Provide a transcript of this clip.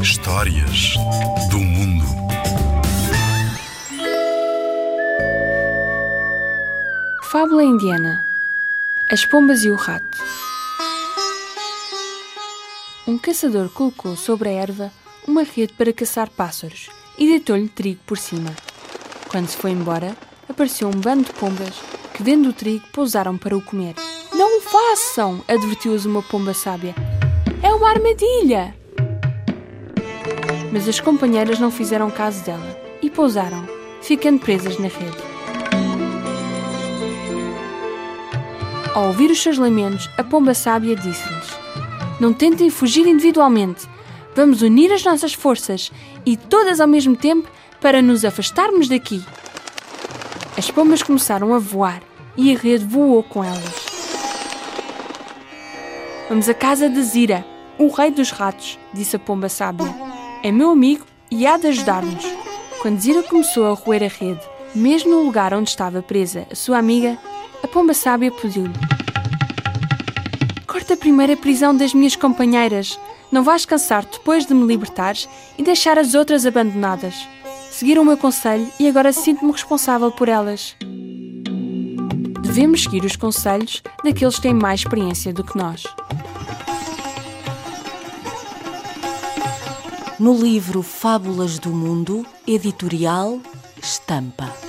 Histórias do mundo. Fábula indiana As pombas e o rato Um caçador colocou sobre a erva uma rede para caçar pássaros e deitou-lhe trigo por cima. Quando se foi embora, apareceu um bando de pombas que, vendo o trigo, pousaram para o comer. Não o façam! advertiu-os uma pomba sábia. Armadilha! Mas as companheiras não fizeram caso dela e pousaram, ficando presas na rede. Ao ouvir os seus lamentos, a pomba sábia disse-lhes: Não tentem fugir individualmente. Vamos unir as nossas forças e todas ao mesmo tempo para nos afastarmos daqui. As pombas começaram a voar e a rede voou com elas. Vamos à casa de Zira, o rei dos ratos, disse a pomba sábia. É meu amigo e há de ajudar-nos. Quando Zira começou a roer a rede, mesmo no lugar onde estava presa a sua amiga, a pomba sábia pediu-lhe: Corta a prisão das minhas companheiras. Não vais cansar depois de me libertares e deixar as outras abandonadas. Seguiram o meu conselho e agora sinto-me responsável por elas. Devemos seguir os conselhos daqueles que têm mais experiência do que nós. No livro Fábulas do Mundo, editorial Estampa.